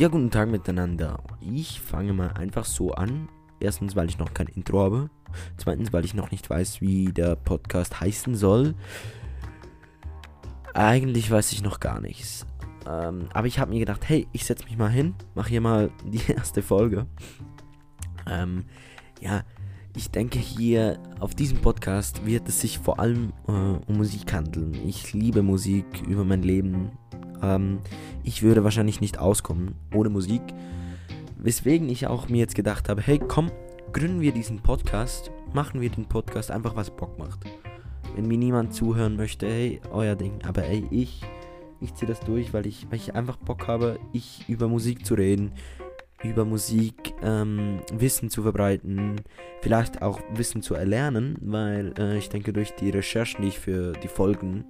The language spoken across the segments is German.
Ja, guten Tag miteinander. Ich fange mal einfach so an. Erstens, weil ich noch kein Intro habe. Zweitens, weil ich noch nicht weiß, wie der Podcast heißen soll. Eigentlich weiß ich noch gar nichts. Ähm, aber ich habe mir gedacht, hey, ich setze mich mal hin, mache hier mal die erste Folge. Ähm, ja, ich denke hier auf diesem Podcast wird es sich vor allem äh, um Musik handeln. Ich liebe Musik über mein Leben. Ähm, ich würde wahrscheinlich nicht auskommen ohne Musik. Weswegen ich auch mir jetzt gedacht habe, hey komm, gründen wir diesen Podcast, machen wir den Podcast einfach, was Bock macht. Wenn mir niemand zuhören möchte, hey, euer Ding. Aber ey, ich, ich ziehe das durch, weil ich, weil ich einfach Bock habe, ich über Musik zu reden, über Musik ähm, Wissen zu verbreiten, vielleicht auch Wissen zu erlernen, weil äh, ich denke, durch die Recherchen, die ich für die Folgen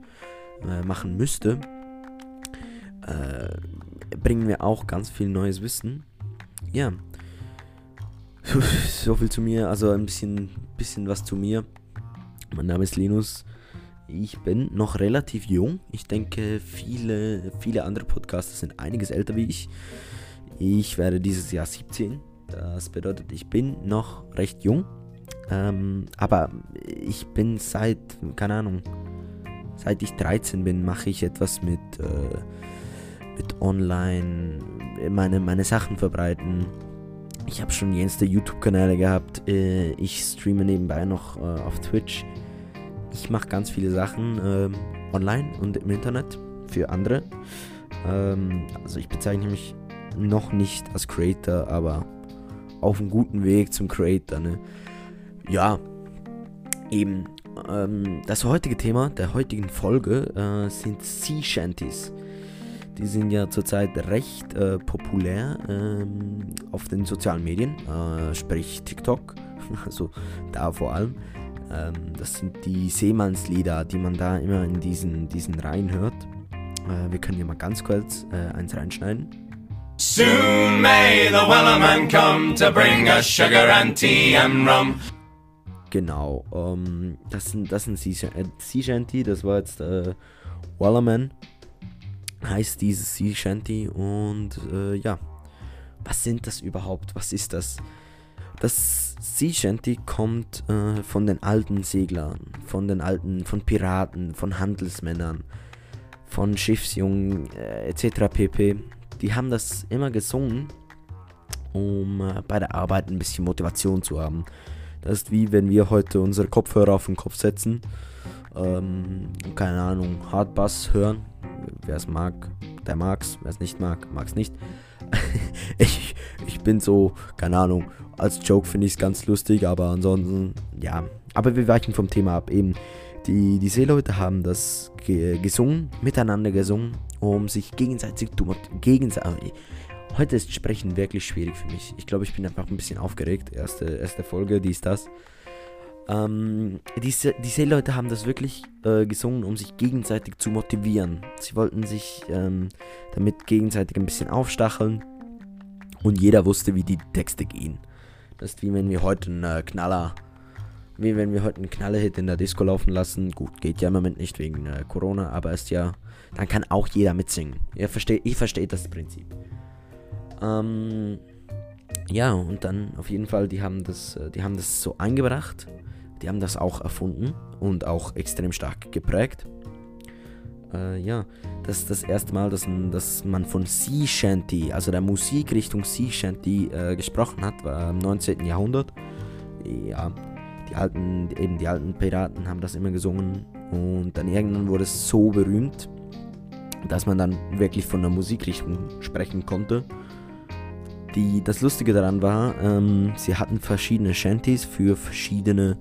äh, machen müsste, äh, bringen wir auch ganz viel neues Wissen. Ja. So viel zu mir, also ein bisschen, bisschen was zu mir. Mein Name ist Linus. Ich bin noch relativ jung. Ich denke, viele, viele andere Podcaster sind einiges älter wie ich. Ich werde dieses Jahr 17. Das bedeutet, ich bin noch recht jung. Ähm, aber ich bin seit, keine Ahnung, seit ich 13 bin, mache ich etwas mit, äh, mit Online, meine, meine Sachen verbreiten. Ich habe schon jenste YouTube-Kanäle gehabt. Äh, ich streame nebenbei noch äh, auf Twitch. Ich mache ganz viele Sachen ähm, online und im Internet für andere. Ähm, also ich bezeichne mich noch nicht als Creator, aber auf einem guten Weg zum Creator. Ne? Ja, eben. Ähm, das heutige Thema der heutigen Folge äh, sind Sea Shanties. Die sind ja zurzeit recht äh, populär ähm, auf den sozialen Medien, äh, sprich TikTok, also da vor allem. Ähm, das sind die Seemannslieder, die man da immer in diesen, diesen Reihen hört. Äh, wir können hier mal ganz kurz äh, eins reinschneiden. Soon may the Wellerman come to bring us sugar and tea and rum. Genau, ähm, das sind, das sind Sea, äh, sea Shanty, das war jetzt äh, Wellerman, heißt dieses Sea Shanty und äh, ja, was sind das überhaupt, was ist das? Das Sea Shanty kommt äh, von den alten Seglern, von den alten, von Piraten, von Handelsmännern, von Schiffsjungen äh, etc. pp. Die haben das immer gesungen, um äh, bei der Arbeit ein bisschen Motivation zu haben. Das ist wie wenn wir heute unsere Kopfhörer auf den Kopf setzen. Ähm, keine Ahnung, Hardbass hören. Wer es mag, der mag's. Wer es nicht mag, mag's nicht. ich, ich bin so, keine Ahnung, als Joke finde ich es ganz lustig, aber ansonsten, ja. Aber wir weichen vom Thema ab. Eben, die, die Seeleute haben das ge gesungen, miteinander gesungen, um sich gegenseitig zu gegenseitig. Heute ist Sprechen wirklich schwierig für mich. Ich glaube, ich bin einfach ein bisschen aufgeregt. Erste, erste Folge, dies, das. Ähm, diese, die Seeleute haben das wirklich äh, gesungen, um sich gegenseitig zu motivieren. Sie wollten sich ähm, damit gegenseitig ein bisschen aufstacheln. Und jeder wusste, wie die Texte gehen. Das ist wie wenn wir heute einen äh, Knaller, wie wenn wir heute einen Knallerhit in der Disco laufen lassen. Gut, geht ja im Moment nicht wegen äh, Corona, aber ist ja, dann kann auch jeder mitsingen. Ihr versteht, ich verstehe das Prinzip. Ähm, ja, und dann auf jeden Fall, die haben das, äh, die haben das so eingebracht. Die haben das auch erfunden und auch extrem stark geprägt. Äh, ja, das ist das erste Mal, dass, dass man von Sea Shanty, also der Musikrichtung Sea Shanty, äh, gesprochen hat, war im 19. Jahrhundert. Ja, die alten, eben die alten Piraten haben das immer gesungen und dann irgendwann wurde es so berühmt, dass man dann wirklich von der Musikrichtung sprechen konnte. Die, das Lustige daran war, ähm, sie hatten verschiedene Shanties für verschiedene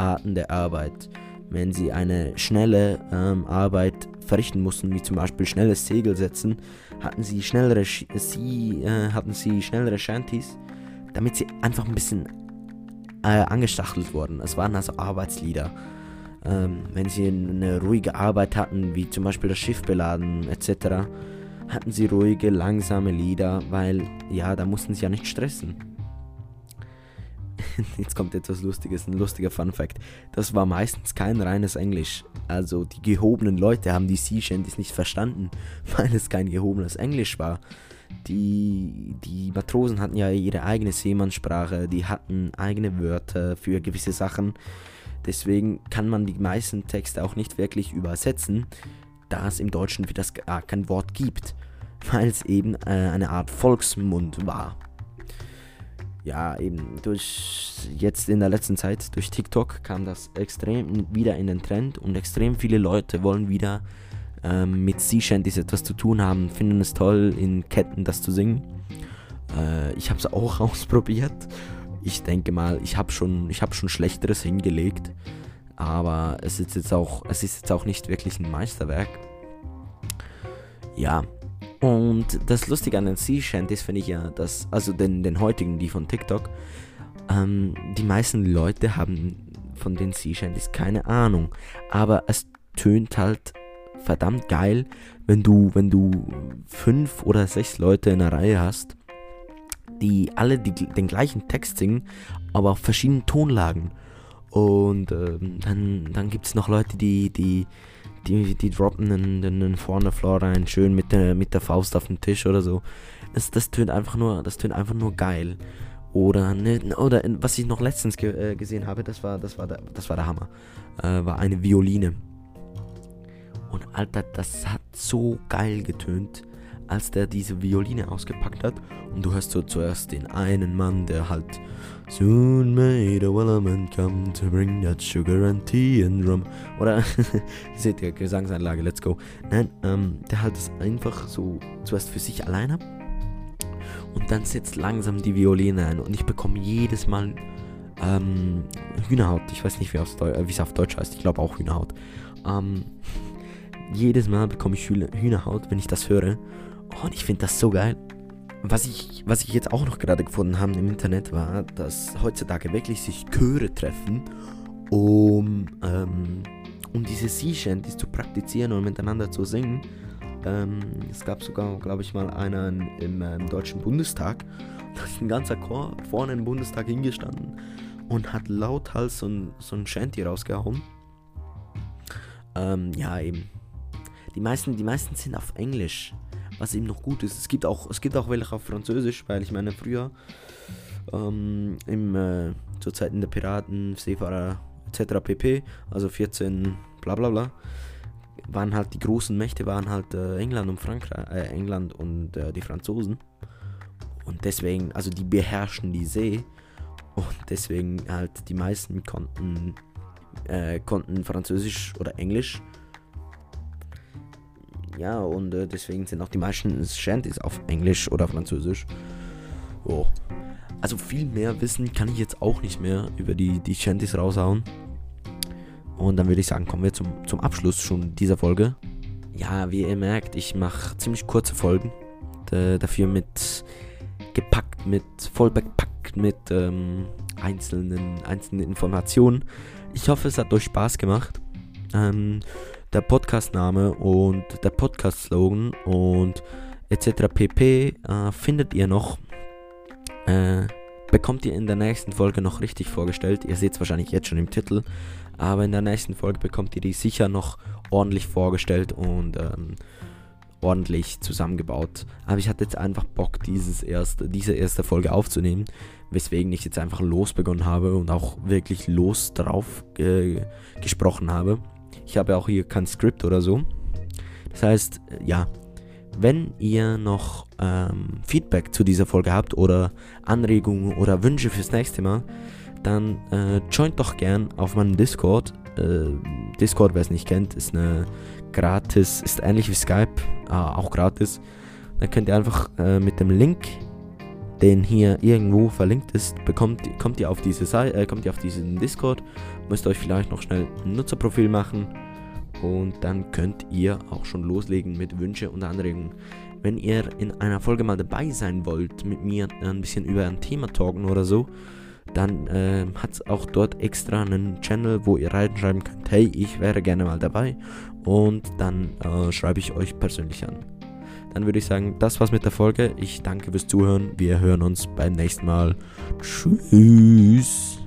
Arten der Arbeit. Wenn sie eine schnelle ähm, Arbeit verrichten mussten, wie zum Beispiel schnelles Segel setzen, hatten sie schnellere, sie, äh, hatten sie schnellere Shanties, damit sie einfach ein bisschen äh, angestachelt wurden. Es waren also Arbeitslieder. Ähm, wenn sie eine ruhige Arbeit hatten, wie zum Beispiel das Schiff beladen etc., hatten sie ruhige, langsame Lieder, weil ja, da mussten sie ja nicht stressen. Jetzt kommt etwas Lustiges, ein lustiger Fun Fact. Das war meistens kein reines Englisch. Also die gehobenen Leute haben die Sea Shanties nicht verstanden, weil es kein gehobenes Englisch war. die, die Matrosen hatten ja ihre eigene Seemannssprache, die hatten eigene Wörter für gewisse Sachen. Deswegen kann man die meisten Texte auch nicht wirklich übersetzen, da es im Deutschen für das gar kein Wort gibt, weil es eben äh, eine Art Volksmund war. Ja, eben durch jetzt in der letzten Zeit, durch TikTok kam das extrem wieder in den Trend und extrem viele Leute wollen wieder ähm, mit Sea Shanties etwas zu tun haben, finden es toll, in Ketten das zu singen. Äh, ich habe es auch ausprobiert. Ich denke mal, ich habe schon, hab schon Schlechteres hingelegt. Aber es ist, jetzt auch, es ist jetzt auch nicht wirklich ein Meisterwerk. Ja. Und das Lustige an den Sea Shanties finde ich ja, dass, also den, den heutigen, die von TikTok, ähm, die meisten Leute haben von den Sea Shanties keine Ahnung. Aber es tönt halt verdammt geil, wenn du, wenn du fünf oder sechs Leute in der Reihe hast, die alle die, den gleichen Text singen, aber auf verschiedenen Tonlagen. Und ähm, dann, dann gibt es noch Leute, die, die, die, die droppen einen, einen vorne Floor rein, schön mit der, mit der Faust auf den Tisch oder so. Das, das tönt einfach nur, das tönt einfach nur geil. Oder, ne, oder was ich noch letztens ge äh, gesehen habe, das war, das war, der, das war der Hammer. Äh, war eine Violine. Und Alter, das hat so geil getönt, als der diese Violine ausgepackt hat. Und du hörst so zuerst den einen Mann, der halt Soon may the Wellerman come to bring that sugar and tea and rum. Oder, seht ihr, Gesangsanlage, let's go. Nein, ähm, der halt das einfach so zuerst für sich alleine. Und dann setzt langsam die Violine ein. Und ich bekomme jedes Mal ähm, Hühnerhaut. Ich weiß nicht, wie es auf Deutsch heißt. Ich glaube auch Hühnerhaut. Ähm, jedes Mal bekomme ich Hühnerhaut, wenn ich das höre. Oh, und ich finde das so geil. Was ich, was ich jetzt auch noch gerade gefunden habe im Internet war, dass heutzutage wirklich sich Chöre treffen, um, ähm, um diese Sea Shanties zu praktizieren und miteinander zu singen. Ähm, es gab sogar, glaube ich, mal einen im, im Deutschen Bundestag. Da ist ein ganzer Chor vorne im Bundestag hingestanden und hat lauthals so ein, so ein Shanty rausgehauen. Ähm, ja, eben. Die meisten, die meisten sind auf Englisch, was eben noch gut ist. Es gibt auch, es gibt auch welche auf Französisch, weil ich meine, früher, ähm, im, äh, zur Zeiten der Piraten, Seefahrer etc. pp., also 14, bla bla bla, waren halt die großen Mächte, waren halt äh, England und Frankreich, äh, England und äh, die Franzosen. Und deswegen, also die beherrschen die See. Und deswegen halt die meisten konnten, äh, konnten Französisch oder Englisch ja, und äh, deswegen sind auch die meisten Shanties auf Englisch oder Französisch. Oh. Also viel mehr Wissen kann ich jetzt auch nicht mehr über die, die Shanties raushauen. Und dann würde ich sagen, kommen wir zum, zum Abschluss schon dieser Folge. Ja, wie ihr merkt, ich mache ziemlich kurze Folgen. D dafür mit gepackt, mit voll mit ähm, einzelnen, einzelnen Informationen. Ich hoffe, es hat euch Spaß gemacht. Ähm, der Podcastname und der Podcast-Slogan und etc. pp. Äh, findet ihr noch. Äh, bekommt ihr in der nächsten Folge noch richtig vorgestellt. Ihr seht es wahrscheinlich jetzt schon im Titel. Aber in der nächsten Folge bekommt ihr die sicher noch ordentlich vorgestellt und ähm, ordentlich zusammengebaut. Aber ich hatte jetzt einfach Bock, dieses erste, diese erste Folge aufzunehmen, weswegen ich jetzt einfach losbegonnen habe und auch wirklich los drauf äh, gesprochen habe. Ich habe auch hier kein Skript oder so. Das heißt, ja, wenn ihr noch ähm, Feedback zu dieser Folge habt oder Anregungen oder Wünsche fürs nächste Mal, dann äh, joint doch gern auf meinem Discord. Äh, Discord, wer es nicht kennt, ist eine gratis, ist ähnlich wie Skype, äh, auch gratis. Dann könnt ihr einfach äh, mit dem Link, den hier irgendwo verlinkt ist, bekommt, kommt ihr auf diese Seite, äh, kommt ihr auf diesen Discord müsst euch vielleicht noch schnell ein Nutzerprofil machen und dann könnt ihr auch schon loslegen mit Wünsche und Anregungen. Wenn ihr in einer Folge mal dabei sein wollt, mit mir ein bisschen über ein Thema talken oder so, dann äh, hat es auch dort extra einen Channel, wo ihr reinschreiben könnt, hey, ich wäre gerne mal dabei und dann äh, schreibe ich euch persönlich an. Dann würde ich sagen, das war's mit der Folge. Ich danke fürs Zuhören. Wir hören uns beim nächsten Mal. Tschüss.